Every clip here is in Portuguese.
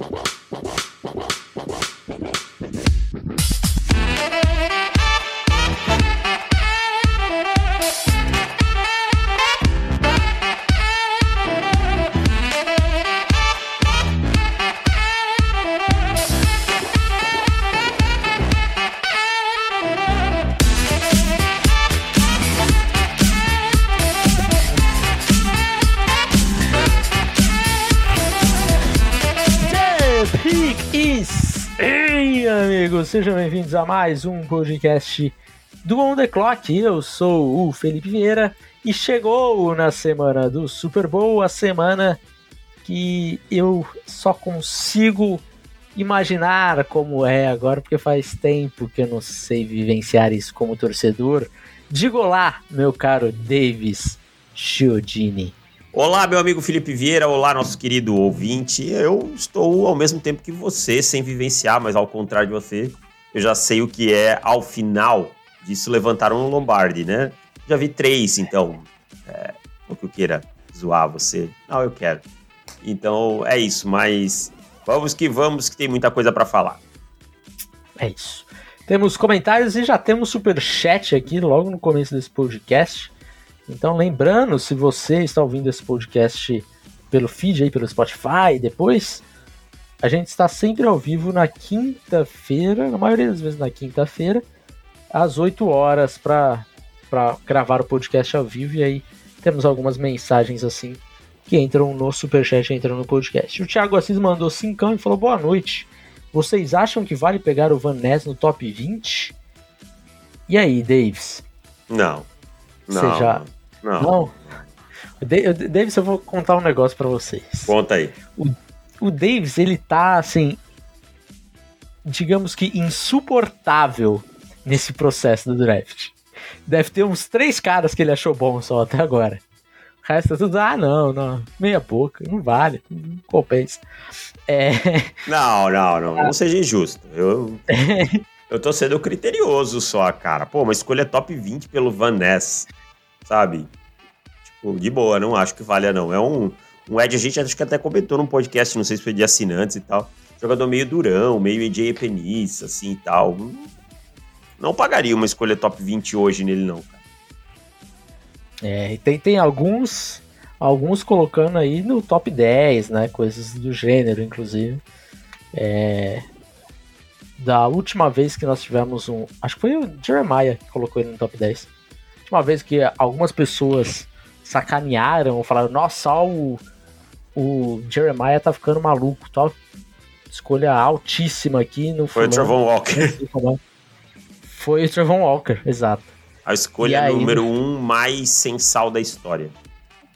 amigos, sejam bem-vindos a mais um podcast do On The Clock. Eu sou o Felipe Vieira e chegou na semana do Super Bowl, a semana que eu só consigo imaginar como é agora, porque faz tempo que eu não sei vivenciar isso como torcedor. Digo lá, meu caro Davis Chiodini. Olá, meu amigo Felipe Vieira, olá, nosso querido ouvinte. Eu estou ao mesmo tempo que você, sem vivenciar, mas ao contrário de você, eu já sei o que é, ao final disso, levantar um Lombardi, né? Já vi três, então, é, o que eu queira zoar você. Não, eu quero. Então, é isso, mas vamos que vamos, que tem muita coisa para falar. É isso. Temos comentários e já temos super chat aqui logo no começo desse podcast. Então, lembrando, se você está ouvindo esse podcast pelo feed aí, pelo Spotify, depois, a gente está sempre ao vivo na quinta-feira, na maioria das vezes na quinta-feira, às 8 horas para gravar o podcast ao vivo. E aí temos algumas mensagens assim que entram no superchat, entram no podcast. O Thiago Assis mandou cincão e falou: Boa noite. Vocês acham que vale pegar o Van Ness no top 20? E aí, Davis? Não. Não. Você já, não. Não. Davis, eu vou contar um negócio para vocês. Conta aí. O, o Davis, ele tá assim. Digamos que insuportável nesse processo do draft. Deve ter uns três caras que ele achou bom só até agora. O resto é tudo, ah, não, não, meia boca, não vale, não compensa. É... Não, não, não, não seja injusto. Eu, eu tô sendo criterioso só, cara. Pô, uma escolha top 20 pelo Van Ness sabe? Tipo, de boa, não acho que valha, não. É um, um Ed, a gente acho que até comentou num podcast, não sei se foi de assinantes e tal. Jogador meio durão, meio EJ Penissa, assim e tal. Não pagaria uma escolha top 20 hoje nele, não, cara. É, tem, tem alguns alguns colocando aí no top 10, né? Coisas do gênero, inclusive. É, da última vez que nós tivemos um. Acho que foi o Jeremiah que colocou ele no top 10 última vez que algumas pessoas sacanearam ou falaram, nossa, o, o Jeremiah tá ficando maluco, tal. Escolha altíssima aqui no Foi o Travon Walker. Foi o Travon Walker, exato. A escolha aí, número um mais sensal da história.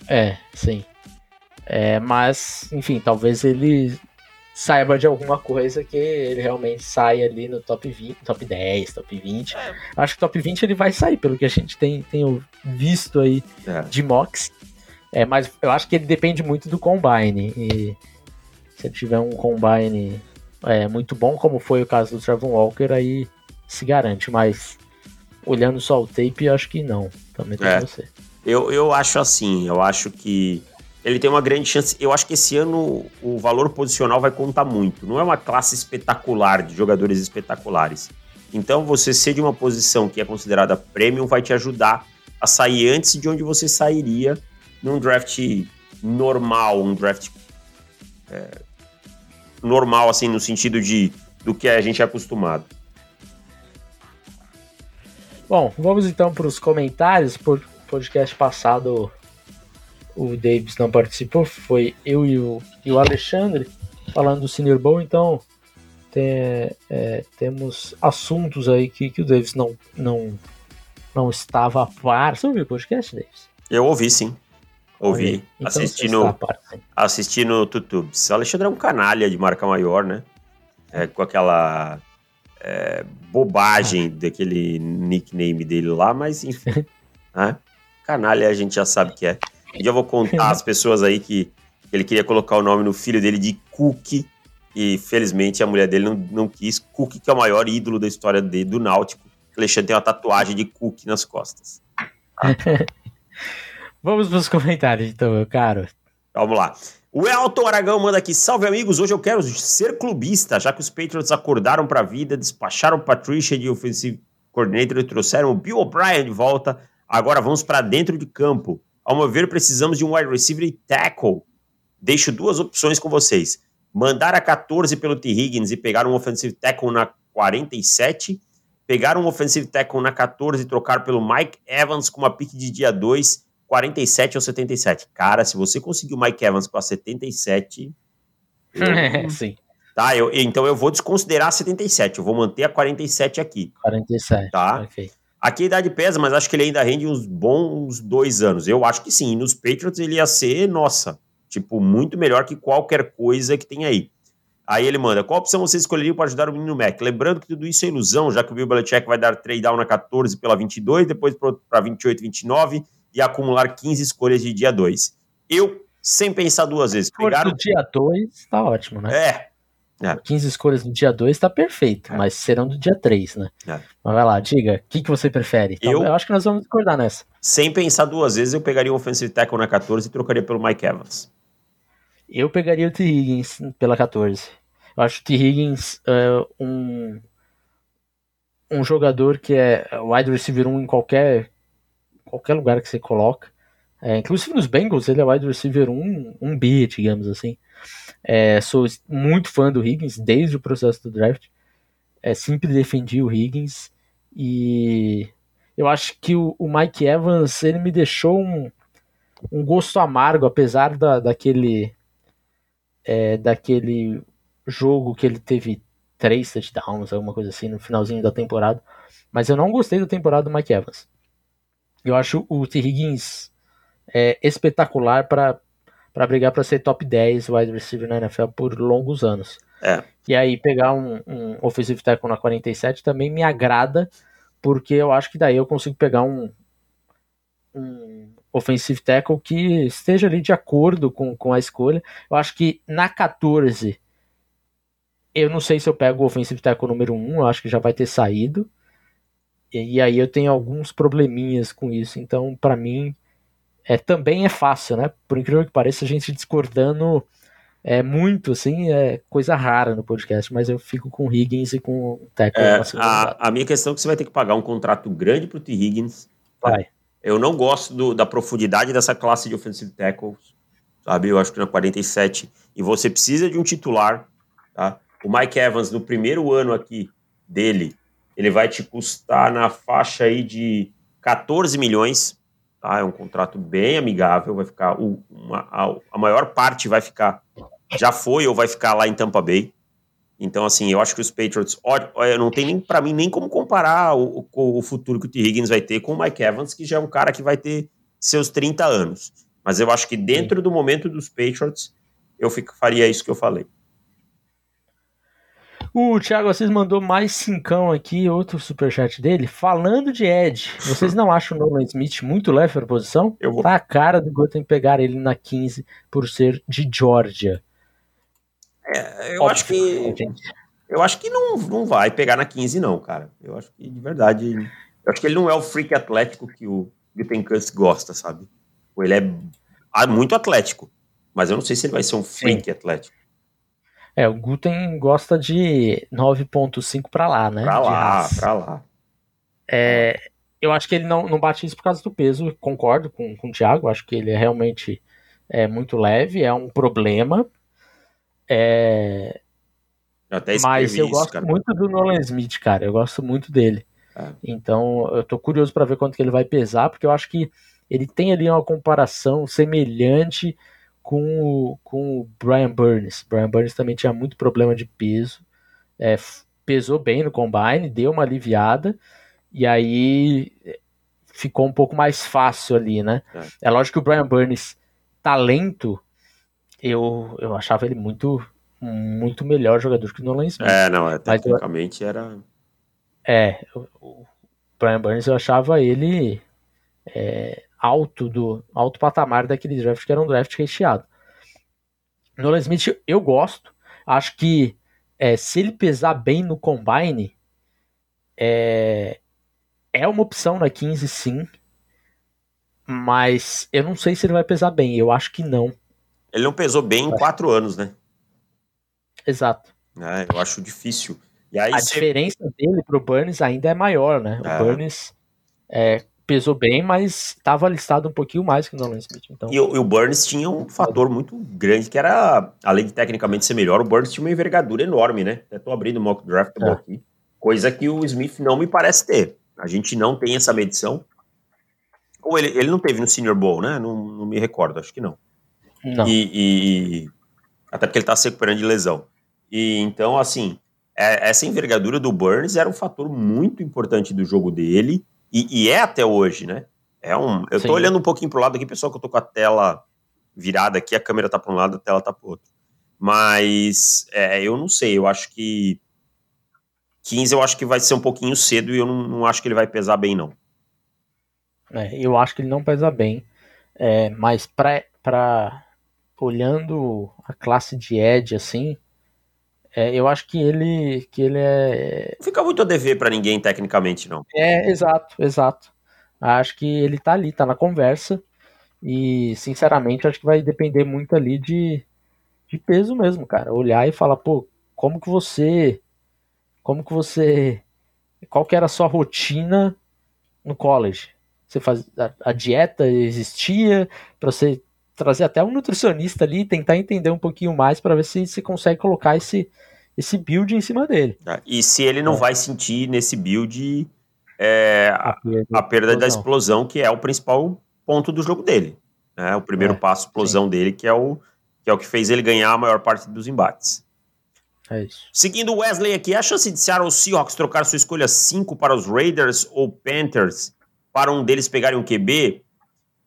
É, sim. É, mas, enfim, talvez ele saiba de alguma coisa que ele realmente saia ali no top 20, top 10, top 20. É. Acho que top 20 ele vai sair, pelo que a gente tem, tem visto aí é. de mocks. É, mas eu acho que ele depende muito do combine. E se ele tiver um combine é, muito bom, como foi o caso do Trevor Walker, aí se garante. Mas olhando só o tape, acho que não. Também tem é. você. Eu, eu acho assim, eu acho que ele tem uma grande chance. Eu acho que esse ano o valor posicional vai contar muito. Não é uma classe espetacular de jogadores espetaculares. Então, você ser de uma posição que é considerada premium vai te ajudar a sair antes de onde você sairia num draft normal, um draft é, normal, assim, no sentido de do que a gente é acostumado. Bom, vamos então para os comentários. Por podcast passado o Davis não participou, foi eu e o, e o Alexandre falando do Senior Bowl, então tem, é, temos assuntos aí que, que o Davis não, não, não estava a par. Você ouviu o podcast, Davis? Eu ouvi, sim. Ouvi. Então assisti, no, par, assisti no YouTube. O Alexandre é um canalha de marca maior, né? É, com aquela é, bobagem ah. daquele nickname dele lá, mas enfim. né? Canalha a gente já sabe que é. Já vou contar as pessoas aí que ele queria colocar o nome no filho dele de Cook e felizmente a mulher dele não, não quis. Cook, que é o maior ídolo da história dele, do Náutico. O Alexandre tem uma tatuagem de Cook nas costas. Vamos para os comentários, então, meu caro. Vamos lá. O Elton Aragão manda aqui, salve amigos, hoje eu quero ser clubista, já que os Patriots acordaram para a vida, despacharam Patricia de offensive coordinator e trouxeram o Bill O'Brien de volta, agora vamos para dentro de campo. Ao meu ver, precisamos de um wide receiver e tackle. Deixo duas opções com vocês. Mandar a 14 pelo T. Higgins e pegar um offensive tackle na 47, pegar um offensive tackle na 14 e trocar pelo Mike Evans com uma pick de dia 2 47 ou 77. Cara, se você conseguir o Mike Evans com a 77. Eu... É, sim. Tá, eu, então eu vou desconsiderar a 77. Eu vou manter a 47 aqui. 47. Tá. Ok. Aqui a idade pesa, mas acho que ele ainda rende uns bons dois anos. Eu acho que sim. E nos Patriots ele ia ser, nossa, tipo, muito melhor que qualquer coisa que tem aí. Aí ele manda: qual opção você escolheria para ajudar o menino Mac? Lembrando que tudo isso é ilusão, já que o Bill Belichick vai dar trade down na 14 pela 22, depois para 28, 29 e acumular 15 escolhas de dia 2. Eu, sem pensar duas vezes, pegar. o dia 2 tá ótimo, né? É. é. 15 escolhas no dia 2 tá perfeito, é. mas serão do dia 3, né? É. Mas vai lá, diga, o que, que você prefere? Então, eu, eu acho que nós vamos discordar nessa. Sem pensar duas vezes, eu pegaria o offensive tackle na 14 e trocaria pelo Mike Evans. Eu pegaria o T. Higgins pela 14. Eu acho o T. Higgins uh, um, um jogador que é wide receiver 1 em qualquer qualquer lugar que você coloca. É, inclusive nos Bengals, ele é wide receiver 1, um B, digamos assim. É, sou muito fã do Higgins desde o processo do draft. É, sempre defendi o Higgins e eu acho que o, o Mike Evans ele me deixou um, um gosto amargo, apesar da, daquele é, daquele jogo que ele teve três touchdowns, alguma coisa assim, no finalzinho da temporada. Mas eu não gostei da temporada do Mike Evans. Eu acho o T. Higgins é, espetacular para brigar para ser top 10 wide receiver na NFL por longos anos. É. E aí pegar um, um offensive tackle na 47 também me agrada, porque eu acho que daí eu consigo pegar um, um offensive tackle que esteja ali de acordo com, com a escolha. Eu acho que na 14 eu não sei se eu pego o offensive tackle número 1, eu acho que já vai ter saído. E, aí eu tenho alguns probleminhas com isso. Então, para mim, é, também é fácil, né? Por incrível que pareça, a gente discordando é muito, assim, é coisa rara no podcast, mas eu fico com o Higgins e com o Teco. É, a, a, minha questão é que você vai ter que pagar um contrato grande pro T. Higgins. Vai. Eu não gosto do, da profundidade dessa classe de offensive tackles, sabe? Eu acho que na 47, e você precisa de um titular, tá? O Mike Evans, no primeiro ano aqui dele, ele vai te custar na faixa aí de 14 milhões, tá? É um contrato bem amigável, vai ficar o, uma, a, a, maior parte vai ficar, já foi ou vai ficar lá em Tampa Bay. Então, assim, eu acho que os Patriots, olha, não tem nem para mim nem como comparar o, o, o, futuro que o T. Higgins vai ter com o Mike Evans, que já é um cara que vai ter seus 30 anos. Mas eu acho que dentro do momento dos Patriots, eu fico, faria isso que eu falei. O Thiago Assis mandou mais cincão aqui, outro superchat dele. Falando de Ed, vocês não acham o Nolan Smith muito leve para a posição? Eu vou... Tá a cara do Gotham pegar ele na 15 por ser de Georgia. É, eu Óbvio, acho que. Eu acho que não, não vai pegar na 15, não, cara. Eu acho que, de verdade. Eu acho que ele não é o freak atlético que o Gutenkust gosta, sabe? Ele é muito atlético. Mas eu não sei se ele vai ser um freak Sim. atlético. É, o Guten gosta de 9.5 para lá, né? Pra lá, pra lá. É, eu acho que ele não, não bate isso por causa do peso, concordo com, com o Thiago, acho que ele é realmente é, muito leve, é um problema. É, eu até mas eu gosto muito do Nolan Smith, cara, eu gosto muito dele. É. Então, eu tô curioso para ver quanto que ele vai pesar, porque eu acho que ele tem ali uma comparação semelhante com o, com o Brian Burns. Brian Burns também tinha muito problema de peso, é, pesou bem no combine, deu uma aliviada, e aí é, ficou um pouco mais fácil ali, né? É, é lógico que o Brian Burns, talento, eu, eu achava ele muito muito melhor jogador que o Nolan Smith. É, não, é, tecnicamente eu, era... É, o Brian Burns eu achava ele é, alto do alto patamar daquele draft que era um draft recheado. Nolan Smith eu gosto, acho que é, se ele pesar bem no combine é, é uma opção na 15 sim, mas eu não sei se ele vai pesar bem, eu acho que não. Ele não pesou bem em quatro anos, né? Exato. É, eu acho difícil. E a você... diferença dele pro Burns ainda é maior, né? O é. Burns é, pesou bem, mas estava listado um pouquinho mais que o Nolan Smith. Então... E, o, Burns tinha um fator muito grande, que era, além de tecnicamente ser melhor, o Burns tinha uma envergadura enorme, né? Até tô abrindo o mock draft é. aqui. Coisa que o Smith não me parece ter. A gente não tem essa medição. Ou ele, ele não teve no Senior Bowl, né? Não, não me recordo, acho que não. Não. E, e até porque ele tá se recuperando de lesão. E então, assim, é, essa envergadura do Burns era um fator muito importante do jogo dele. E, e é até hoje, né? É um, eu tô olhando um pouquinho pro lado aqui, pessoal, que eu tô com a tela virada aqui, a câmera tá para um lado, a tela tá pro outro. Mas é, eu não sei, eu acho que 15 eu acho que vai ser um pouquinho cedo e eu não, não acho que ele vai pesar bem, não. É, eu acho que ele não pesa bem. É, mas pra, pra, olhando a classe de Edge, assim, é, eu acho que ele, que ele é. Não fica muito a dever para ninguém, tecnicamente, não. É, exato, exato. Acho que ele tá ali, tá na conversa. E, sinceramente, acho que vai depender muito ali de, de peso mesmo, cara. Olhar e falar, pô, como que você. Como que você. Qual que era a sua rotina no college? Você faz, a, a dieta existia para você trazer até um nutricionista ali e tentar entender um pouquinho mais para ver se se consegue colocar esse, esse build em cima dele. Ah, e se ele não é. vai sentir nesse build é, a, perda, a perda da explosão, que é o principal ponto do jogo dele. Né? O primeiro é, passo, explosão sim. dele, que é, o, que é o que fez ele ganhar a maior parte dos embates. É isso. Seguindo o Wesley aqui, a chance de Seattle Seahawks trocar sua escolha 5 para os Raiders ou Panthers para um deles pegarem um QB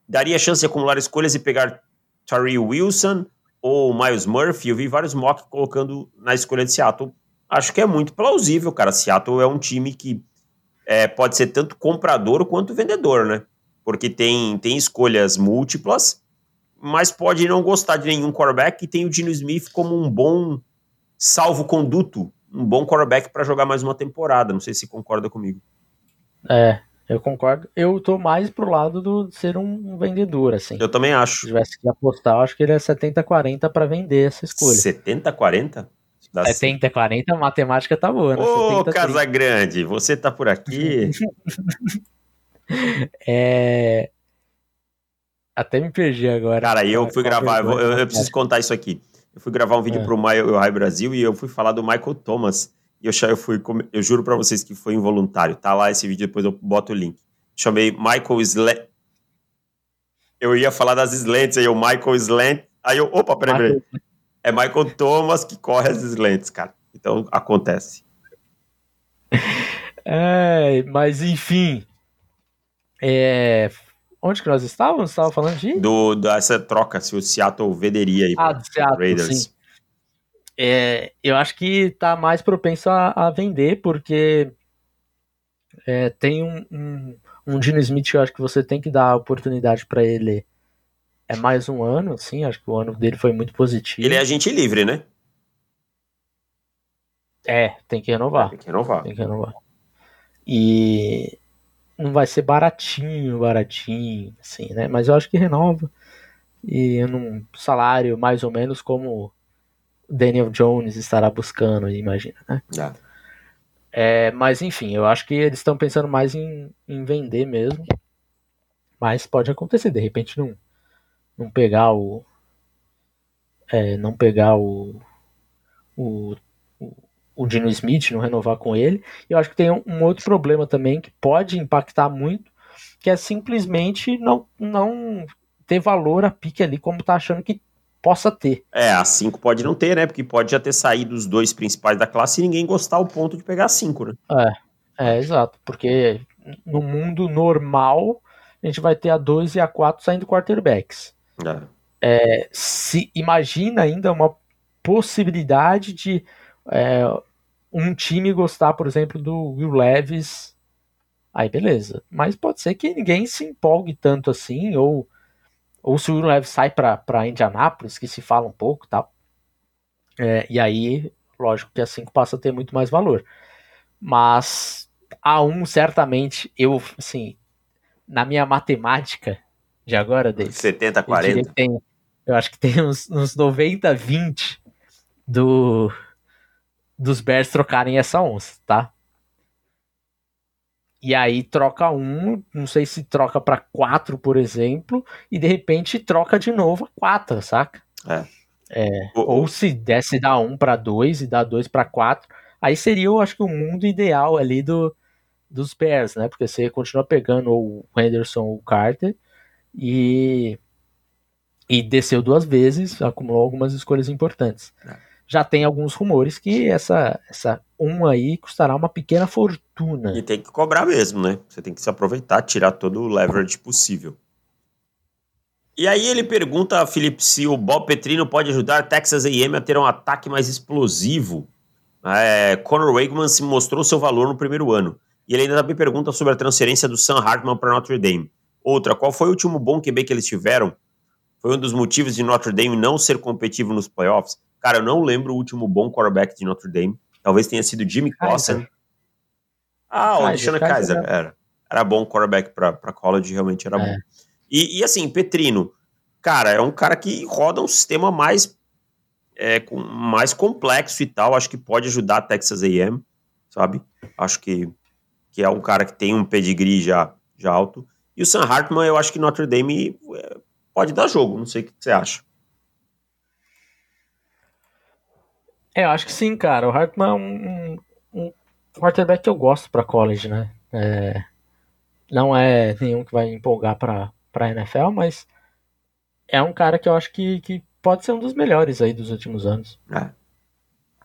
daria chance de acumular escolhas e pegar Tari Wilson ou Miles Murphy. Eu vi vários mocks colocando na escolha de Seattle. Acho que é muito plausível, cara. Seattle é um time que é, pode ser tanto comprador quanto vendedor, né? Porque tem, tem escolhas múltiplas, mas pode não gostar de nenhum quarterback e tem o Dino Smith como um bom salvo-conduto, um bom quarterback para jogar mais uma temporada. Não sei se concorda comigo. É, eu concordo. Eu tô mais pro lado do ser um vendedor, assim. Eu também acho. Se tivesse que apostar, eu acho que ele é 70-40 para vender essa escolha. 70-40? 70-40, a matemática tá boa, né? Ô, Casa Grande, você tá por aqui? é... Até me perdi agora. Cara, eu fui gravar, eu, eu, eu, preciso contar isso aqui. Eu fui gravar um vídeo é. pro My High Brasil e eu fui falar do Michael Thomas e eu, eu fui, eu juro para vocês que foi involuntário. Tá lá esse vídeo, depois eu boto o link. Chamei Michael Slant. Eu ia falar das slants, aí eu, Michael Slant. Aí eu, opa, peraí, peraí. É Michael Thomas que corre as slants, cara. Então acontece. É, mas enfim. É, onde que nós estávamos? Estava falando de? Do, dessa troca, se o Seattle venderia aí ah, Seattle, Raiders. Sim. É, eu acho que tá mais propenso a, a vender, porque é, tem um, um, um Gino Smith eu acho que você tem que dar oportunidade para ele. É mais um ano, assim, acho que o ano dele foi muito positivo. Ele é agente livre, né? É, tem que renovar. Tem que renovar. Tem que renovar. E não vai ser baratinho, baratinho, assim, né? Mas eu acho que renova. E num salário mais ou menos como Daniel Jones estará buscando, imagina, né? É. é, mas enfim, eu acho que eles estão pensando mais em, em vender mesmo. Mas pode acontecer, de repente não, não pegar o. É, não pegar o. O, o, Dino Smith, não renovar com ele. E eu acho que tem um, um outro problema também que pode impactar muito, que é simplesmente não, não ter valor a pique ali como tá achando que possa ter. É, a 5 pode não ter, né? Porque pode já ter saído os dois principais da classe e ninguém gostar ao ponto de pegar a 5, né? É, é, exato. Porque no mundo normal, a gente vai ter a 2 e a 4 saindo quarterbacks. É. É, se imagina ainda uma possibilidade de é, um time gostar, por exemplo, do Will Levis, aí beleza. Mas pode ser que ninguém se empolgue tanto assim, ou ou se o Will sai para Indianápolis, que se fala um pouco tal. É, e aí, lógico que a 5 passa a ter muito mais valor. Mas a 1, um, certamente, eu, assim, na minha matemática de agora, desse, 70, 40. Tem, Eu acho que tem uns, uns 90-20 do, dos Bears trocarem essa onça, tá? E aí troca um, não sei se troca para quatro, por exemplo, e de repente troca de novo a quatro, saca? É. é ou, ou se desce dar um para dois e dá dois para quatro, aí seria, eu acho que o mundo ideal ali do, dos Bears, né? Porque você continua pegando o Henderson ou o Carter e e desceu duas vezes, acumulou algumas escolhas importantes. É já tem alguns rumores que essa, essa um aí custará uma pequena fortuna. E tem que cobrar mesmo, né? Você tem que se aproveitar, tirar todo o leverage possível. E aí ele pergunta a Felipe se o Bob Petrino pode ajudar Texas A&M a ter um ataque mais explosivo. É, Conor Wakeman se mostrou seu valor no primeiro ano. E ele ainda também pergunta sobre a transferência do Sam Hartman para Notre Dame. Outra, qual foi o último bom QB que eles tiveram? Foi um dos motivos de Notre Dame não ser competitivo nos playoffs? Cara, eu não lembro o último bom quarterback de Notre Dame. Talvez tenha sido Jimmy Clausen. Ah, o Deshaun Kaiser, era. Era bom quarterback para college, realmente era é. bom. E, e, assim, Petrino, cara, é um cara que roda um sistema mais, é, com, mais complexo e tal. Acho que pode ajudar a Texas AM, sabe? Acho que, que é um cara que tem um pedigree já, já alto. E o Sam Hartman, eu acho que Notre Dame é, pode dar jogo. Não sei o que você acha. É, eu acho que sim, cara. O Hartman é um, um, quarterback que eu gosto para college, né? É, não é nenhum que vai empolgar para para NFL, mas é um cara que eu acho que, que pode ser um dos melhores aí dos últimos anos. É.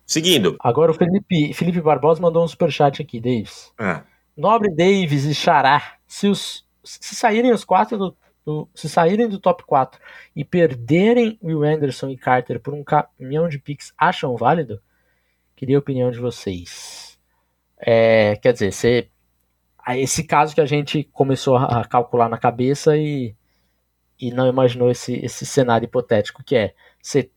Seguindo. Agora o Felipe, Felipe Barbosa mandou um superchat aqui, Davis. É. Nobre Davis e Xará, se, os, se saírem os quatro do, se saírem do top 4 e perderem Will Anderson e Carter por um caminhão de picks, acham válido? Queria a opinião de vocês. É, quer dizer, você, esse caso que a gente começou a calcular na cabeça e, e não imaginou esse, esse cenário hipotético que é você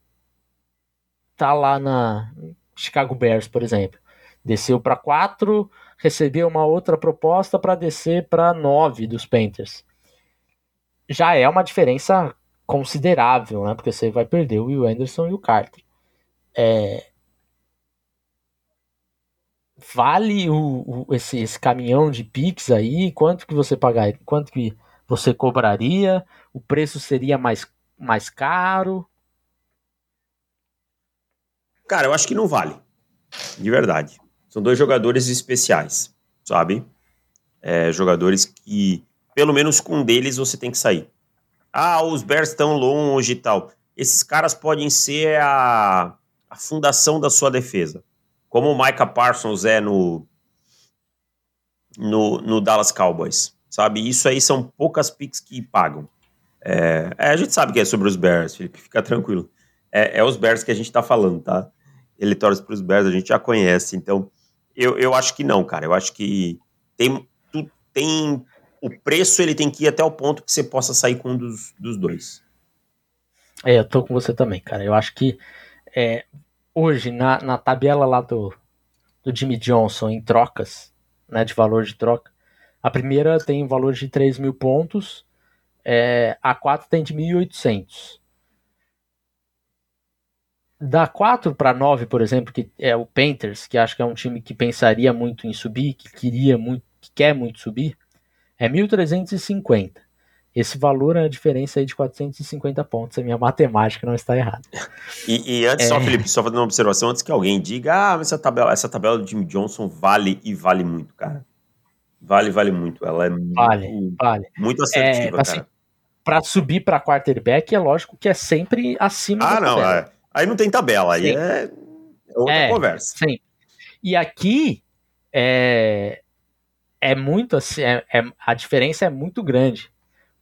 tá lá na Chicago Bears, por exemplo, desceu para 4, recebeu uma outra proposta para descer para 9 dos Panthers já é uma diferença considerável, né? Porque você vai perder o Will Anderson e o Carter. É... Vale o, o, esse, esse caminhão de Pix aí? Quanto que você pagaria? Quanto que você cobraria? O preço seria mais, mais caro? Cara, eu acho que não vale. De verdade. São dois jogadores especiais, sabe? É, jogadores que pelo menos com um deles você tem que sair. Ah, os Bears estão longe e tal. Esses caras podem ser a, a fundação da sua defesa. Como o Micah Parsons é no, no, no Dallas Cowboys. Sabe? Isso aí são poucas picks que pagam. É, é, a gente sabe que é sobre os Bears, Felipe, fica tranquilo. É, é os Bears que a gente tá falando, tá? Ele torce para os Bears, a gente já conhece. Então, eu, eu acho que não, cara. Eu acho que tem, tem o preço ele tem que ir até o ponto que você possa sair com um dos, dos dois. É, eu tô com você também, cara. Eu acho que é, hoje, na, na tabela lá do, do Jimmy Johnson em trocas, né, de valor de troca, a primeira tem valor de 3 mil pontos, é, a 4 tem de 1.800. Da 4 para 9, por exemplo, que é o Panthers, que acho que é um time que pensaria muito em subir, que queria muito, que quer muito subir, é 1.350. Esse valor é a diferença aí de 450 pontos. A minha matemática não está errada. E, e antes, é... só, Felipe, só fazendo uma observação, antes que alguém diga, ah, essa tabela, essa tabela do Jimmy Johnson vale e vale muito, cara. Vale, vale muito. Ela é vale, muito, vale. muito assertiva, é, assim, cara. Para subir para quarterback, é lógico que é sempre acima ah, não, tabela. É. Aí não tem tabela, aí é outra é, conversa. Sim. E aqui, é, é muito assim, é, é, a diferença é muito grande.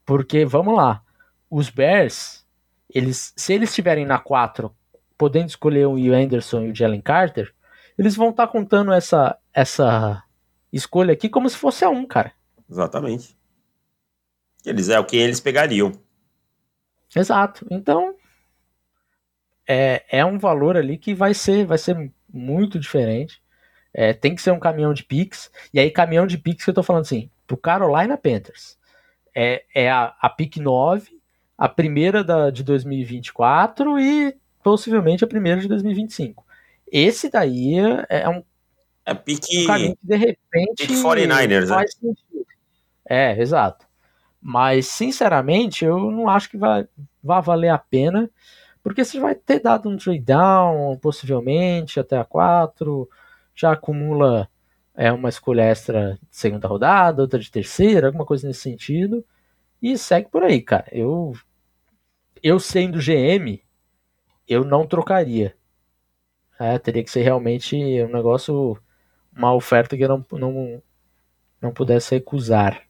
Porque, vamos lá, os Bears, eles, se eles estiverem na 4, podendo escolher o Anderson e o Jalen Carter, eles vão estar tá contando essa, essa escolha aqui como se fosse a 1, cara. Exatamente. Eles é o que eles pegariam. Exato. Então, é, é um valor ali que vai ser, vai ser muito diferente. É, tem que ser um caminhão de Pix. E aí, caminhão de Pix que eu tô falando assim, pro Carolina Panthers. É, é a, a pick 9 a primeira da, de 2024 e possivelmente a primeira de 2025. Esse daí é um, é pique, um caminho que de repente pique 49ers, né? faz né? sentido. É, exato. Mas, sinceramente, eu não acho que vai, vai valer a pena, porque você vai ter dado um trade down, possivelmente, até a 4, já acumula é, uma escolha extra de segunda rodada, outra de terceira, alguma coisa nesse sentido, e segue por aí, cara. Eu, eu sendo GM, eu não trocaria. É, teria que ser realmente um negócio, uma oferta que eu não, não, não pudesse recusar.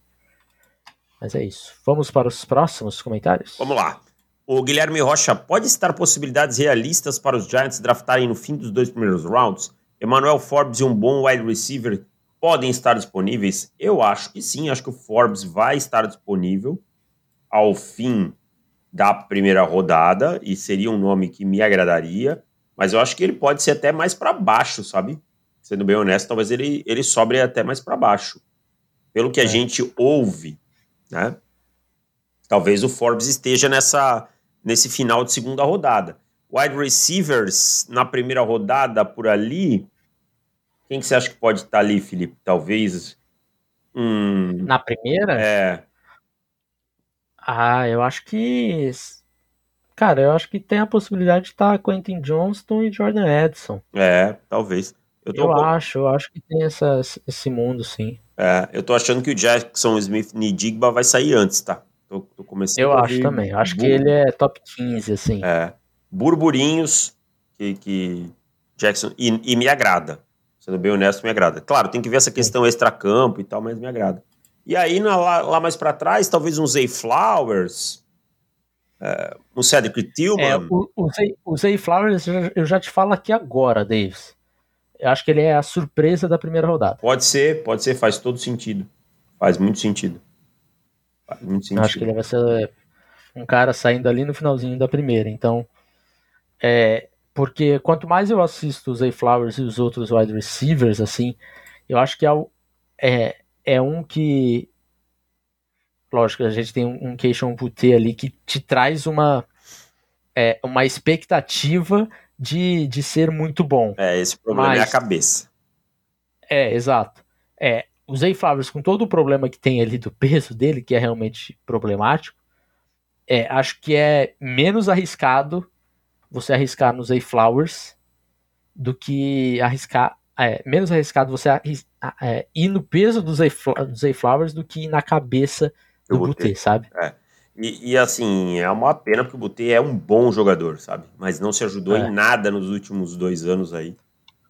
Mas é isso. Vamos para os próximos comentários? Vamos lá. O Guilherme Rocha, pode estar possibilidades realistas para os Giants draftarem no fim dos dois primeiros rounds? Emmanuel Forbes e um bom wide receiver podem estar disponíveis? Eu acho que sim, acho que o Forbes vai estar disponível ao fim da primeira rodada e seria um nome que me agradaria, mas eu acho que ele pode ser até mais para baixo, sabe? Sendo bem honesto, talvez ele, ele sobre até mais para baixo. Pelo que a é. gente ouve né? Talvez o Forbes esteja nessa, nesse final de segunda rodada. Wide receivers na primeira rodada por ali. Quem que você acha que pode estar ali, Felipe? Talvez. Hum, na primeira? É. Ah, eu acho que. Cara, eu acho que tem a possibilidade de estar Quentin Johnston e Jordan Edson. É, talvez. Eu, eu acho, eu acho que tem essa, esse mundo, sim. É, eu tô achando que o Jackson Smith Nidigba vai sair antes, tá? Tô, tô começando eu acho também. Eu acho que ele é top 15, assim. É. Burburinhos que, que Jackson. E, e, me agrada. Sendo bem honesto, me agrada. Claro, tem que ver essa questão extra-campo e tal, mas me agrada. E aí, na, lá, lá, mais para trás, talvez um Zay Flowers. É, um Cedric Tillman. É, o, o, Zay, o Zay Flowers, eu já te falo aqui agora, Davis. Eu acho que ele é a surpresa da primeira rodada. Pode ser, pode ser, faz todo sentido. Faz muito sentido. Faz muito sentido. Eu acho que ele vai ser um cara saindo ali no finalzinho da primeira. Então, é, porque quanto mais eu assisto os A-Flowers e os outros wide receivers, assim, eu acho que é, é, é um que. Lógico, a gente tem um, um Keishon Puté ali que te traz uma, é, uma expectativa de, de ser muito bom. É, esse problema Mas, é a cabeça. É, exato. É, o Zay Flowers, com todo o problema que tem ali do peso dele, que é realmente problemático, é, acho que é menos arriscado você arriscar no Zay Flowers do que arriscar. É, menos arriscado você arris, é, ir no peso do Zay, do Zay Flowers do que ir na cabeça do Butê, sabe? É. E, e, assim, é uma pena porque o Butê é um bom jogador, sabe? Mas não se ajudou é. em nada nos últimos dois anos aí.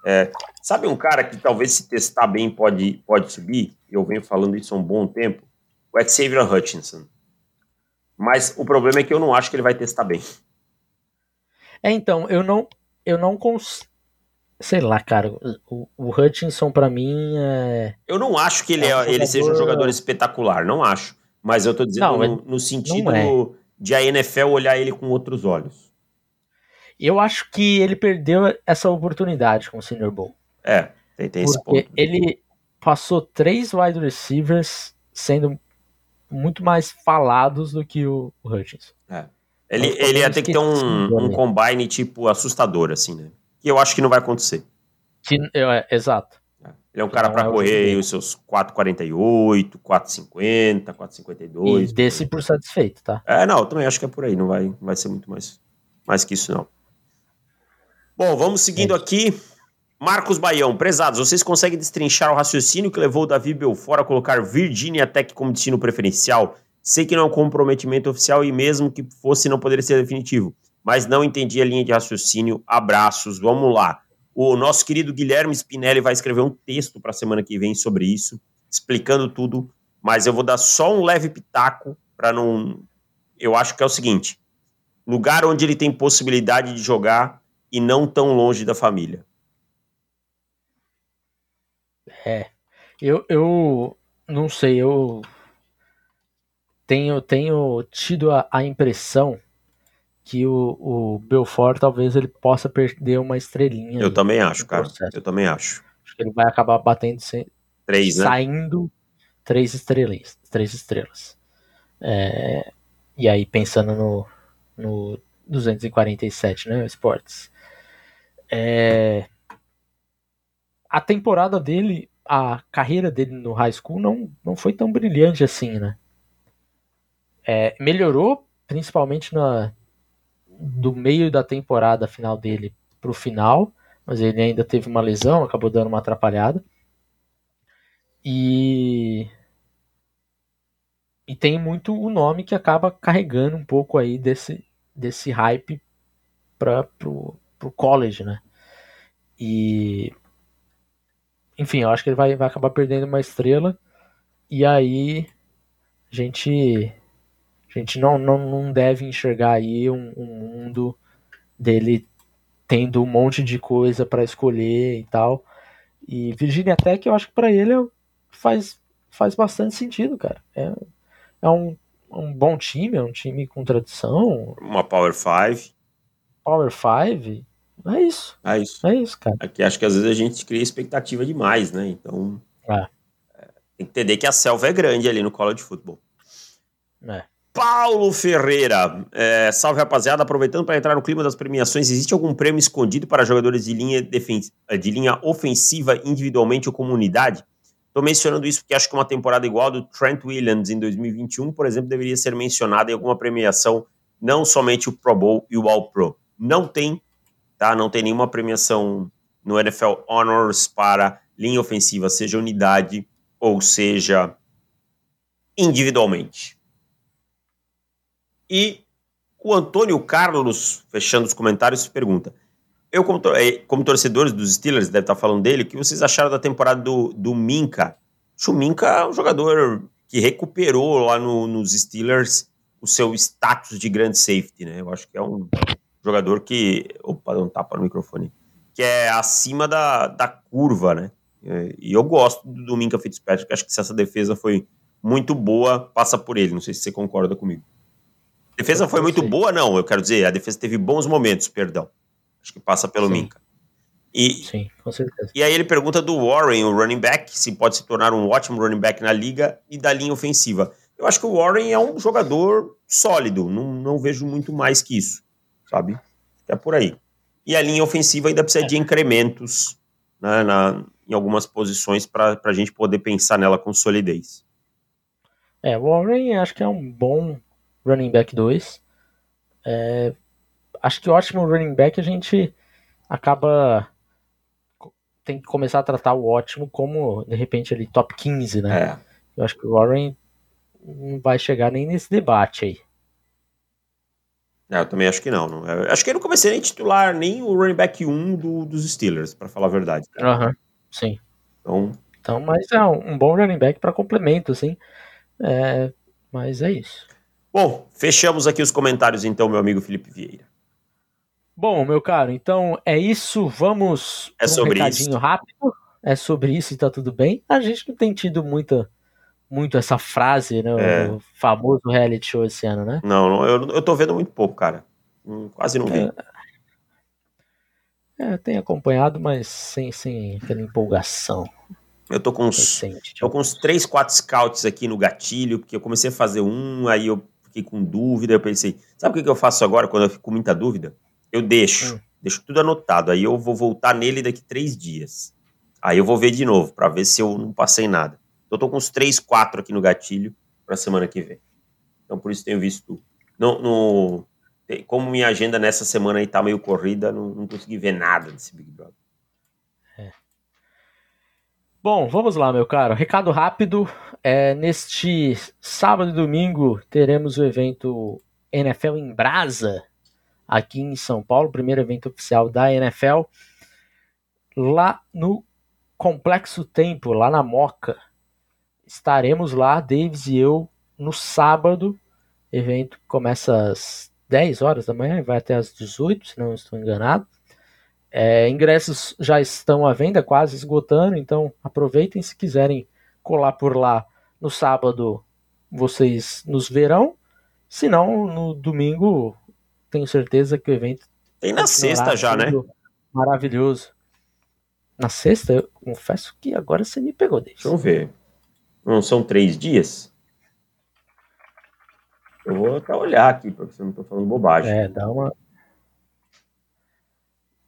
É, sabe um cara que talvez se testar bem pode, pode subir? Eu venho falando isso há um bom tempo. O Xavier Hutchinson. Mas o problema é que eu não acho que ele vai testar bem. É, então, eu não, eu não consigo. Sei lá, cara, o, o Hutchinson para mim é. Eu não acho que ele, é um é, ele seja um jogador espetacular, não acho. Mas eu tô dizendo não, no, no, sentido é. de a NFL olhar ele com outros olhos. Eu acho que ele perdeu essa oportunidade com o Senior Bowl. É, tem, tem esse ponto. Ele passou três wide receivers sendo muito mais falados do que o, o Hutchinson. É. Ele, ele ia ter que ter um, um combine tipo assustador, assim, né? E eu acho que não vai acontecer. Que, é, exato. Ele é um cara para é correr os seus 4,48, 4,50, 4,52. E desse por satisfeito, tá? É, não, eu também acho que é por aí, não vai, não vai ser muito mais, mais que isso, não. Bom, vamos seguindo é. aqui. Marcos Baião, prezados, vocês conseguem destrinchar o raciocínio que levou o Davi Belfort a colocar Virginia Tech como destino preferencial? Sei que não é um comprometimento oficial e mesmo que fosse não poderia ser definitivo, mas não entendi a linha de raciocínio. Abraços, vamos lá. O nosso querido Guilherme Spinelli vai escrever um texto para a semana que vem sobre isso, explicando tudo, mas eu vou dar só um leve pitaco para não. Eu acho que é o seguinte: lugar onde ele tem possibilidade de jogar e não tão longe da família. É. Eu, eu não sei, eu tenho, tenho tido a, a impressão que o, o Belfort talvez ele possa perder uma estrelinha. Eu também acho, cara. Eu também acho. Acho que ele vai acabar batendo sem, três, né? saindo três estrelas, três estrelas. É, e aí pensando no, no 247, né, Sports. É, a temporada dele, a carreira dele no high school não, não foi tão brilhante assim, né? É, melhorou, principalmente na, do meio da temporada final dele pro final, mas ele ainda teve uma lesão, acabou dando uma atrapalhada. E e tem muito o nome que acaba carregando um pouco aí desse, desse hype para pro, pro college, né? E enfim, eu acho que ele vai, vai acabar perdendo uma estrela e aí a gente a gente não, não, não deve enxergar aí um, um mundo dele tendo um monte de coisa para escolher e tal. E Virginia Tech, eu acho que para ele faz, faz bastante sentido, cara. É, é um, um bom time, é um time com tradição. Uma Power 5. Power 5. É isso. É isso. É isso, cara. Aqui acho que às vezes a gente cria expectativa demais, né? Então. É. É, tem que entender que a selva é grande ali no college de futebol. É. Paulo Ferreira, é, salve rapaziada, aproveitando para entrar no clima das premiações, existe algum prêmio escondido para jogadores de linha, de linha ofensiva individualmente ou comunidade? Estou mencionando isso porque acho que uma temporada igual do Trent Williams em 2021, por exemplo, deveria ser mencionada em alguma premiação, não somente o Pro Bowl e o All Pro. Não tem, tá? Não tem nenhuma premiação no NFL Honors para linha ofensiva, seja unidade ou seja individualmente. E o Antônio Carlos, fechando os comentários, pergunta: eu, como, eh, como torcedores dos Steelers, deve estar falando dele, o que vocês acharam da temporada do, do Minka? O Minka é um jogador que recuperou lá no, nos Steelers o seu status de grande safety, né? Eu acho que é um jogador que. Opa, deu um tapa no microfone. Que é acima da, da curva, né? E eu gosto do Minka Fitzpatrick. Acho que se essa defesa foi muito boa, passa por ele. Não sei se você concorda comigo. A defesa foi muito boa, não. Eu quero dizer, a defesa teve bons momentos, perdão. Acho que passa pelo Sim. Minka. E, Sim, com certeza. E aí ele pergunta do Warren, o running back, se pode se tornar um ótimo running back na liga e da linha ofensiva. Eu acho que o Warren é um jogador sólido, não, não vejo muito mais que isso, sabe? É por aí. E a linha ofensiva ainda precisa é. de incrementos né, na, em algumas posições para a gente poder pensar nela com solidez. É, o Warren acho que é um bom running back 2. É, acho que ótimo running back a gente acaba tem que começar a tratar o ótimo como de repente ali top 15, né? É. Eu acho que o Warren não vai chegar nem nesse debate aí. É, eu também acho que não. não. acho que ele não comecei nem titular nem o running back 1 do, dos Steelers, para falar a verdade. Aham, uhum, sim. Então, então, mas é um, um bom running back para complemento, assim. É, mas é isso. Bom, fechamos aqui os comentários então, meu amigo Felipe Vieira. Bom, meu caro, então é isso. Vamos é sobre um recadinho isso. rápido. É sobre isso e tá tudo bem. A gente não tem tido muita, muito essa frase, né? É. O famoso reality show esse ano, né? Não, não eu, eu tô vendo muito pouco, cara. Hum, quase não vi. É, é, tenho acompanhado, mas sem, sem aquela empolgação. Eu tô com uns, tô com uns 3, 4 scouts aqui no gatilho, porque eu comecei a fazer um, aí eu fiquei com dúvida, eu pensei, sabe o que eu faço agora quando eu fico com muita dúvida? Eu deixo, hum. deixo tudo anotado, aí eu vou voltar nele daqui três dias. Aí eu vou ver de novo, para ver se eu não passei nada. Eu tô com uns 3, 4 aqui no gatilho pra semana que vem. Então por isso tenho visto. No, no, como minha agenda nessa semana aí tá meio corrida, não, não consegui ver nada desse Big Brother. Bom, vamos lá, meu caro. Recado rápido. É, neste sábado e domingo teremos o evento NFL em Brasa, aqui em São Paulo, primeiro evento oficial da NFL, lá no Complexo Tempo, lá na Moca. Estaremos lá, Davis e eu, no sábado. Evento começa às 10 horas da manhã e vai até às 18, se não estou enganado. É, ingressos já estão à venda, quase esgotando, então aproveitem se quiserem colar por lá no sábado, vocês nos verão. Se não, no domingo, tenho certeza que o evento. Tem na sexta já, né? Maravilhoso. Na sexta, eu confesso que agora você me pegou, Deixa eu ver. Não são três dias? Eu vou até olhar aqui, porque eu não tô falando bobagem. É, dá uma.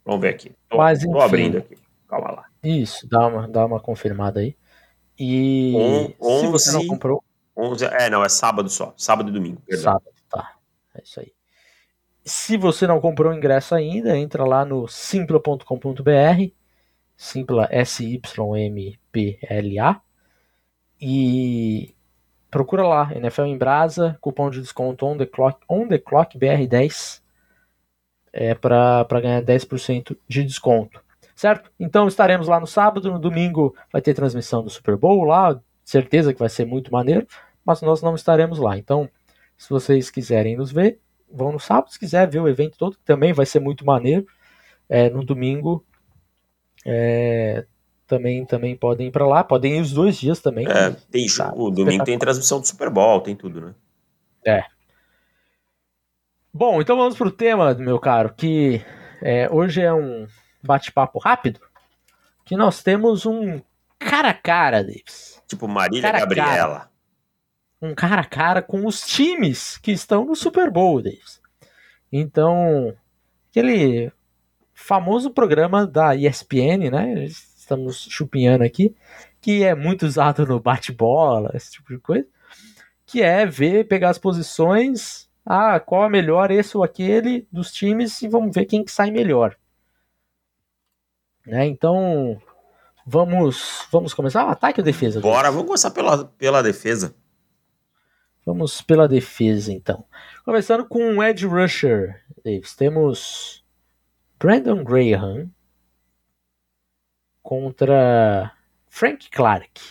Vamos ver aqui. Tô, Mas, enfim, tô abrindo aqui. Calma lá. Isso, dá uma, dá uma confirmada aí. E On, se você não comprou. 11, é, não, é sábado só. Sábado e domingo. Perdão. Sábado, tá. É isso aí. Se você não comprou o ingresso ainda, entra lá no simpla.com.br, Simpla S-Y-M-P-L-A, e procura lá, NFL em Brasa, cupom de desconto on the clock, on the clock BR10, é, para ganhar 10% de desconto. Certo? Então estaremos lá no sábado, no domingo vai ter transmissão do Super Bowl lá, certeza que vai ser muito maneiro, mas nós não estaremos lá. Então, se vocês quiserem nos ver, vão no sábado, se quiser ver o evento todo, que também vai ser muito maneiro. É, no domingo é, também, também podem ir para lá, podem ir os dois dias também. É, tem tá, o domingo tem transmissão do Super Bowl, tem tudo, né? É. Bom, então vamos pro tema, meu caro, que é, hoje é um bate-papo rápido, que nós temos um cara a cara, Davis. Tipo Marília cara Gabriela. Cara, um cara a cara com os times que estão no Super Bowl, Davis. Então, aquele famoso programa da ESPN, né? Estamos chupinhando aqui, que é muito usado no bate-bola, esse tipo de coisa, que é ver, pegar as posições, ah, qual é melhor, esse ou aquele dos times, e vamos ver quem que sai melhor. Né? Então, vamos vamos começar o ataque ou defesa? Bora, vamos começar pela, pela defesa. Vamos pela defesa, então. Começando com o Edge Rusher, Davis. Temos Brandon Graham contra Frank Clark.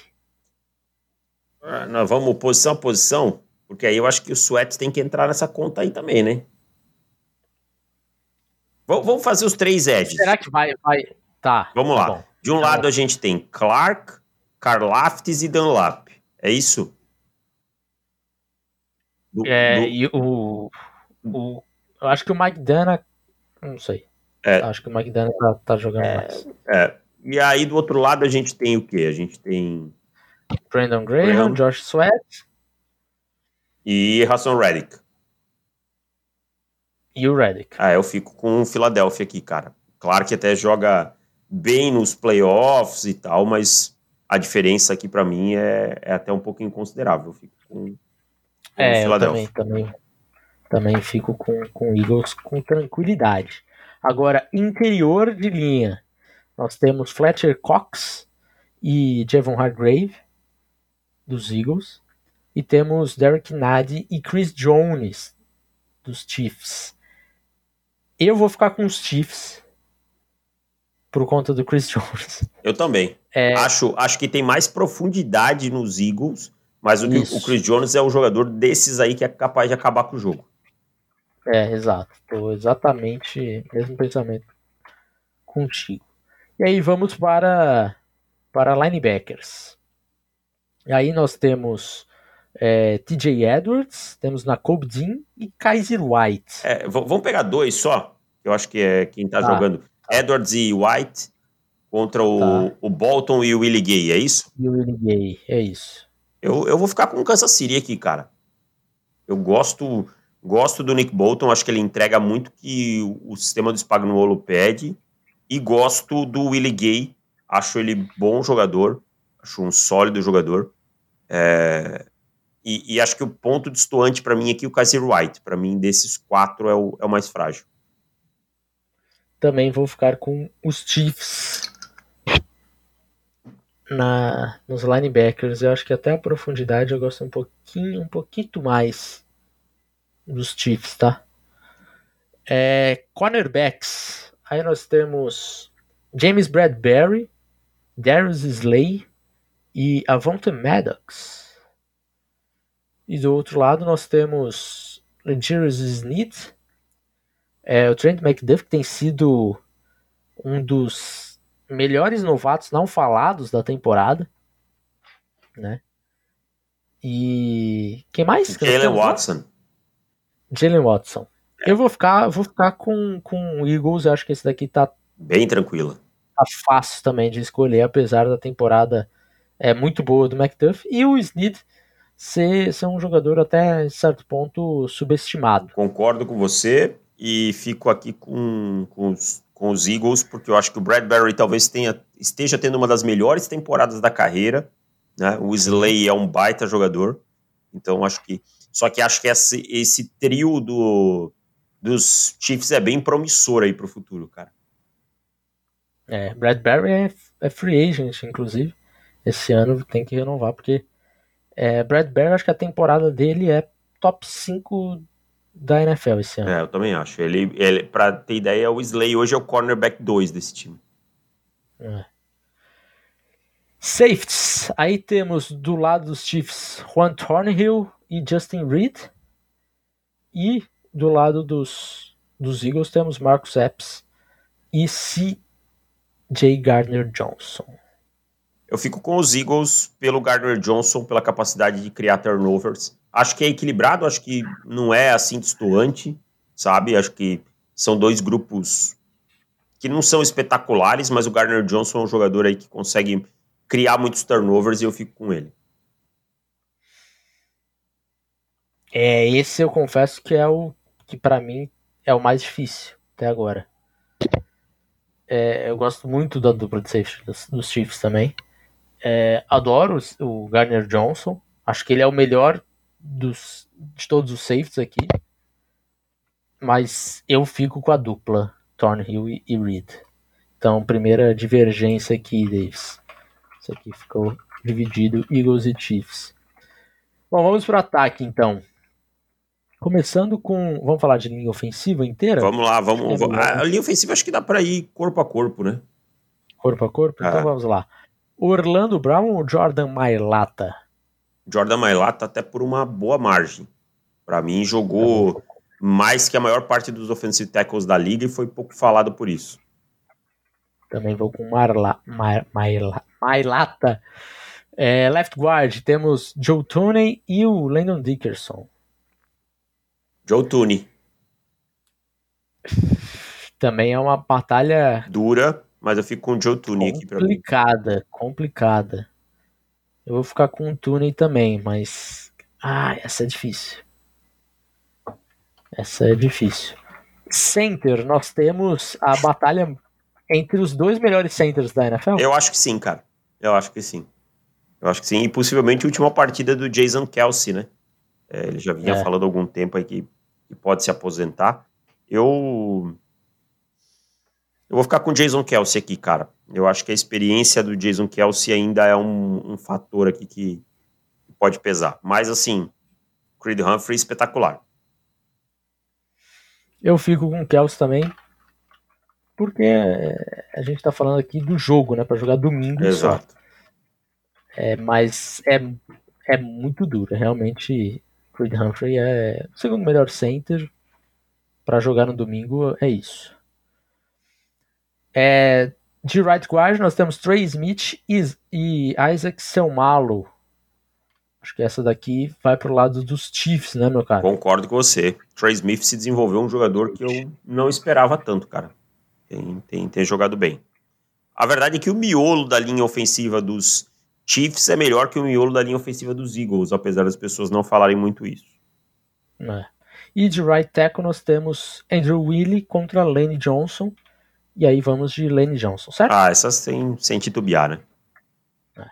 Ah, nós vamos posição a posição, porque aí eu acho que o Sweats tem que entrar nessa conta aí também, né? Vamos fazer os três edges. Será que vai, vai, Tá. Vamos tá lá. Bom. De um tá lado bom. a gente tem Clark, Karlaftis e Dunlap. É isso? Do, é, do... e o, o. Eu acho que o Mike Dana. Não sei. É. Acho que o Mike Dana tá, tá jogando é, mais. É. E aí do outro lado a gente tem o quê? A gente tem. Brandon Graham, Graham. Josh Sweat. E Hassan Reddick. E o Reddick. Ah, eu fico com o Philadelphia aqui, cara. Claro que até joga bem nos playoffs e tal, mas a diferença aqui para mim é, é, até um pouquinho considerável. Eu fico com, com é, eu também, também, também fico com, com Eagles com tranquilidade. Agora, interior de linha, nós temos Fletcher Cox e Javon Hargrave, dos Eagles, e temos Derek Nady e Chris Jones, dos Chiefs. Eu vou ficar com os Chiefs, por conta do Chris Jones. Eu também. É... Acho, acho que tem mais profundidade nos Eagles, mas o, o, Chris Jones é um jogador desses aí que é capaz de acabar com o jogo. É, exato. Tô exatamente mesmo pensamento contigo. E aí vamos para para linebackers. E aí nós temos é, TJ Edwards, temos Nakobe Dean e Kaiser White. É, vamos pegar dois só, eu acho que é quem está tá. jogando. Edwards e White contra o, tá. o Bolton e o Willie Gay, é isso? E o Willie Gay, é isso. Eu, eu vou ficar com o Kansas City aqui, cara. Eu gosto gosto do Nick Bolton, acho que ele entrega muito que o, o sistema do Spagnuolo pede. E gosto do Willie Gay, acho ele bom jogador, acho um sólido jogador. É, e, e, acho que o ponto distoante para mim aqui é o Kaiser White. Para mim, desses quatro, é o, é o mais frágil também vou ficar com os Chiefs na nos linebackers. Eu acho que até a profundidade eu gosto um pouquinho, um pouquinho mais dos Chiefs, tá? É, cornerbacks. Aí nós temos James Bradbury, Darius Slay e Avonte Maddox. E do outro lado nós temos Legirius Sneed, é, o Trent McDuff tem sido um dos melhores novatos não falados da temporada, né? E quem mais? Jalen Watson. Jalen Watson. É. Eu vou ficar, vou ficar com com o Eagles. Eu acho que esse daqui tá bem tranquilo. Tá fácil também de escolher, apesar da temporada é muito boa do McDuff e o Snead ser, ser um jogador até certo ponto subestimado. Concordo com você e fico aqui com, com, os, com os Eagles, porque eu acho que o Bradbury talvez tenha, esteja tendo uma das melhores temporadas da carreira. Né? O Slay é um baita jogador, então acho que. Só que acho que esse, esse trio do, dos Chiefs é bem promissor aí para o futuro, cara. É, Bradbury é, é free agent, inclusive. Esse ano tem que renovar, porque é, Bradbury, acho que a temporada dele é top 5 da NFL esse ano. É, eu também acho. Ele, ele pra ter ideia, o Slay hoje é o cornerback 2 desse time. É. Safeties. Aí temos do lado dos Chiefs Juan Thornhill e Justin Reed. E do lado dos, dos Eagles temos Marcus Epps e C.J. Gardner Johnson. Eu fico com os Eagles pelo Gardner Johnson, pela capacidade de criar turnovers. Acho que é equilibrado, acho que não é assim destoante, sabe? Acho que são dois grupos que não são espetaculares, mas o Gardner Johnson é um jogador aí que consegue criar muitos turnovers e eu fico com ele. É, esse eu confesso que é o que para mim é o mais difícil até agora. É, eu gosto muito da dupla de safety dos, dos Chiefs também. É, adoro o Gardner Johnson. Acho que ele é o melhor dos, de todos os safeties aqui. Mas eu fico com a dupla Thornhill e, e Reed. Então, primeira divergência aqui, Davis. Isso aqui ficou dividido Eagles e Chiefs. Bom, vamos para o ataque então. Começando com. Vamos falar de linha ofensiva inteira? Vamos lá, vamos. A, a linha ofensiva acho que dá para ir corpo a corpo, né? Corpo a corpo? Então ah. Então vamos lá. Orlando Brown ou Jordan Mailata? Jordan Mailata até por uma boa margem. Para mim jogou mais que a maior parte dos offensive tackles da liga e foi pouco falado por isso. Também vou com Marla, Mar, Maila, Mailata. É, left guard temos Joe Tooney e o Landon Dickerson. Joe Tooney. Também é uma batalha dura, mas eu fico com o Joe Tooney aqui pra mim. Complicada, complicada. Eu vou ficar com o Tooney também, mas. Ah, essa é difícil. Essa é difícil. Center, nós temos a batalha entre os dois melhores centers da NFL? Eu acho que sim, cara. Eu acho que sim. Eu acho que sim. E possivelmente a última partida do Jason Kelsey, né? É, ele já vinha é. falando há algum tempo aí que, que pode se aposentar. Eu eu vou ficar com o Jason Kelsey aqui, cara. Eu acho que a experiência do Jason Kelsey ainda é um, um fator aqui que pode pesar. Mas, assim, Creed Humphrey espetacular. Eu fico com o Kelsey também, porque a gente tá falando aqui do jogo, né? Para jogar domingo Exato. É, mas é, é muito duro. Realmente, Creed Humphrey é o segundo melhor center para jogar no domingo. É isso. É, de right guard nós temos Trey Smith e, e Isaac Selmalo. Acho que essa daqui vai pro lado dos Chiefs, né, meu cara? Concordo com você. Trey Smith se desenvolveu um jogador que eu não esperava tanto, cara. Tem, tem, tem jogado bem. A verdade é que o miolo da linha ofensiva dos Chiefs é melhor que o miolo da linha ofensiva dos Eagles, apesar das pessoas não falarem muito isso. É. E de right tackle nós temos Andrew Willie contra Lane Johnson. E aí vamos de Lane Johnson, certo? Ah, essas sem, sem titubear, né? É.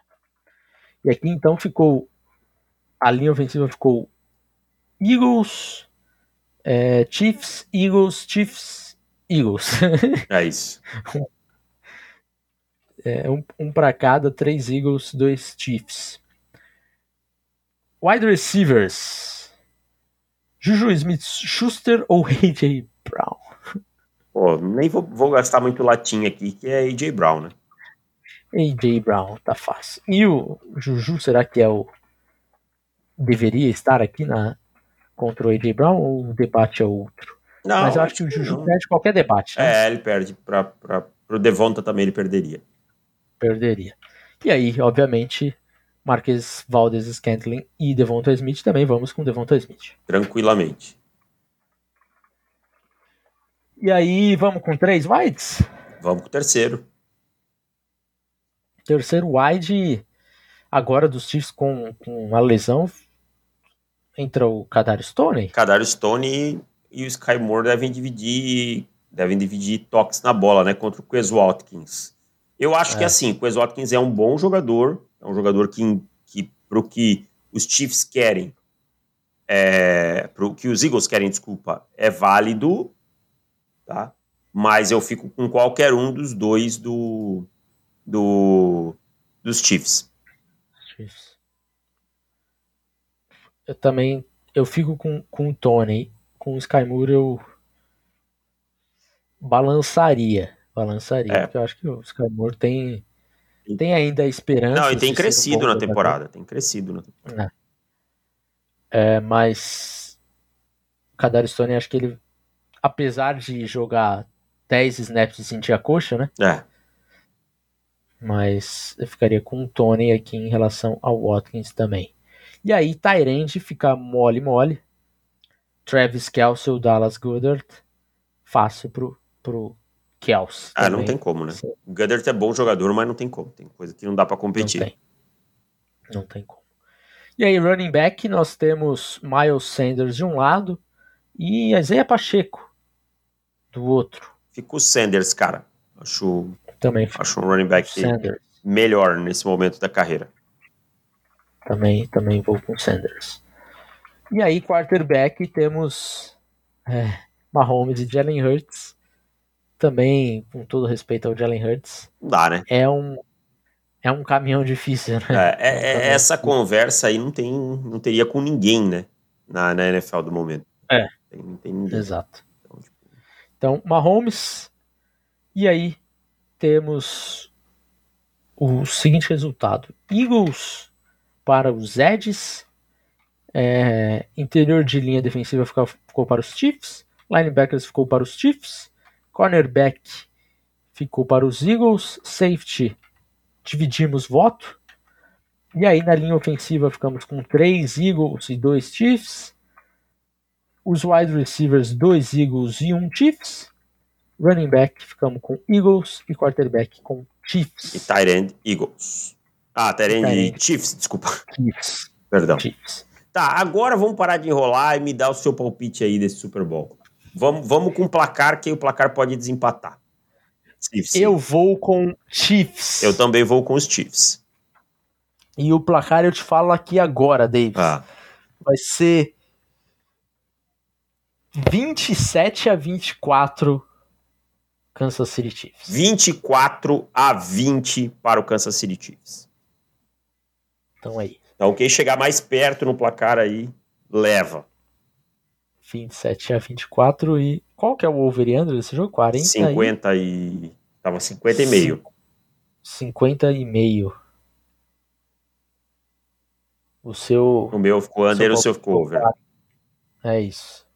E aqui então ficou. A linha ofensiva ficou Eagles, é, Chiefs, Eagles, Chiefs, Eagles. É isso. é, um, um para cada, três Eagles, dois Chiefs. Wide receivers. Juju Smith Schuster ou AJ? Pô, nem vou, vou gastar muito latim aqui, que é AJ Brown, né? AJ Brown, tá fácil. E o Juju, será que é o. Deveria estar aqui na contra o AJ Brown ou o debate é outro? Não, Mas eu acho que o Juju não. perde qualquer debate. Né? É, ele perde. Pra, pro Devonta também ele perderia. Perderia. E aí, obviamente, Marques Valdez Scantling e Devonta Smith também vamos com Devonta Smith. Tranquilamente. E aí, vamos com três wides? Vamos com o terceiro. Terceiro wide, agora dos Chiefs com, com a lesão, entra o Kadar Stone? Kadar Stone e o Sky Moore devem dividir devem dividir toques na bola, né, contra o Quez Watkins. Eu acho é. que assim, o Quez Watkins é um bom jogador, é um jogador que, que pro que os Chiefs querem, é, pro que os Eagles querem, desculpa, é válido, tá? Mas eu fico com qualquer um dos dois do, do dos Chiefs. Chiefs. Eu também eu fico com, com o Tony, com o Sky Moore eu balançaria. Balançaria, é. porque eu acho que o Sky Moore tem, tem ainda a esperança. Não, e tem crescido um na temporada. Tem crescido na temporada. É. é mas o Kadar Stone, acho que ele, apesar de jogar 10 snaps e sentir a coxa, né? É. Mas eu ficaria com o Tony aqui em relação ao Watkins também. E aí, Tyrande fica mole mole. Travis Kelce, Dallas Goddard. Fácil pro, pro Kels. Ah, também. não tem como, né? Sim. O Goddard é bom jogador, mas não tem como. Tem coisa que não dá para competir. Não tem. não tem como. E aí, running back, nós temos Miles Sanders de um lado e Isaiah Pacheco do outro. Fica o Sanders, cara. Acho, também acho um running back Sanders. melhor nesse momento da carreira. Também, também vou com Sanders. E aí, quarterback, temos é, Mahomes e Jalen Hurts também, com todo respeito ao Jalen Hurts. Dá, né? É um, é um caminhão difícil, né? É, é, é essa conversa aí não, tem, não teria com ninguém, né? Na, na NFL do momento. É. Tem, não tem ninguém. Exato. Então, Mahomes. E aí temos o seguinte resultado: Eagles para os Eds. É, interior de linha defensiva ficou, ficou para os Chiefs. Linebackers ficou para os Chiefs. Cornerback ficou para os Eagles. Safety, dividimos voto. E aí na linha ofensiva ficamos com três Eagles e dois Chiefs. Os wide receivers, dois Eagles e um Chiefs. Running back ficamos com Eagles e quarterback com Chiefs. E tight end Eagles. Ah, tight end, Chiefs, desculpa. Chiefs. Perdão. Chiefs. Tá, agora vamos parar de enrolar e me dar o seu palpite aí desse Super Bowl. Vamos, vamos com o placar, que o placar pode desempatar. Chiefs. Eu vou com Chiefs. Eu também vou com os Chiefs. E o placar eu te falo aqui agora, Davis. Ah. Vai ser 27 a 24 Kansas City Chiefs. 24 a 20 para o Kansas City Chiefs. Então aí. Então quem chegar mais perto no placar aí, leva. 27 a 24 e qual que é o over e under desse jogo? 40 50 e... e... tava 50 e meio. 50 e meio. O seu O meu ficou under, o seu ficou over. É isso.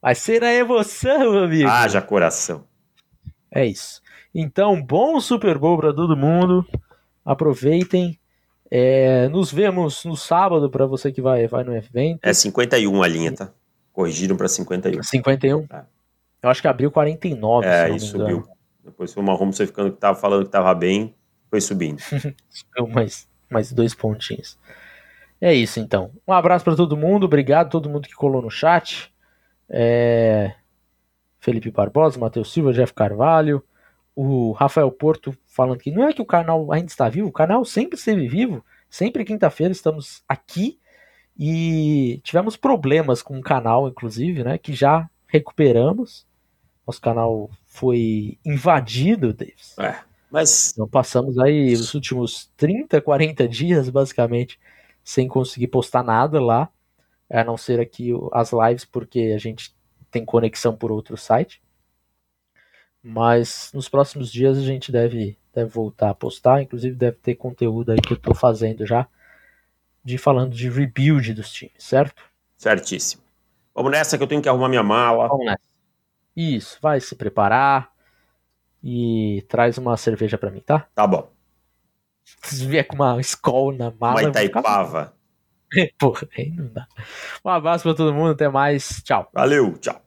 Vai ser a emoção, amigo. Haja coração. É isso. Então, bom Super Bowl para todo mundo. Aproveitem. É, nos vemos no sábado para você que vai, vai no evento. É 51 a linha, tá? Corrigiram para 51. 51? É. Eu acho que abriu 49. É, e subiu. Depois foi uma home você ficando que tava falando que tava bem, foi subindo. subiu mais, mais dois pontinhos. É isso então. Um abraço para todo mundo, obrigado a todo mundo que colou no chat. É... Felipe Barbosa, Matheus Silva, Jeff Carvalho, o Rafael Porto falando que não é que o canal ainda está vivo, o canal sempre esteve vivo, sempre quinta-feira estamos aqui e tivemos problemas com o canal, inclusive, né, que já recuperamos. Nosso canal foi invadido, Davis. É, mas... Então passamos aí os últimos 30, 40 dias, basicamente, sem conseguir postar nada lá, a não ser aqui as lives, porque a gente tem conexão por outro site. Mas nos próximos dias a gente deve, deve voltar a postar. Inclusive deve ter conteúdo aí que eu estou fazendo já. De falando de rebuild dos times, certo? Certíssimo. Vamos nessa que eu tenho que arrumar minha mala. Vamos nessa. Isso, vai se preparar. E traz uma cerveja para mim, tá? Tá bom. Se vier com uma escola na mala. Uma Itaipava. Porra, aí não dá. Um abraço pra todo mundo, até mais. Tchau. Valeu, tchau.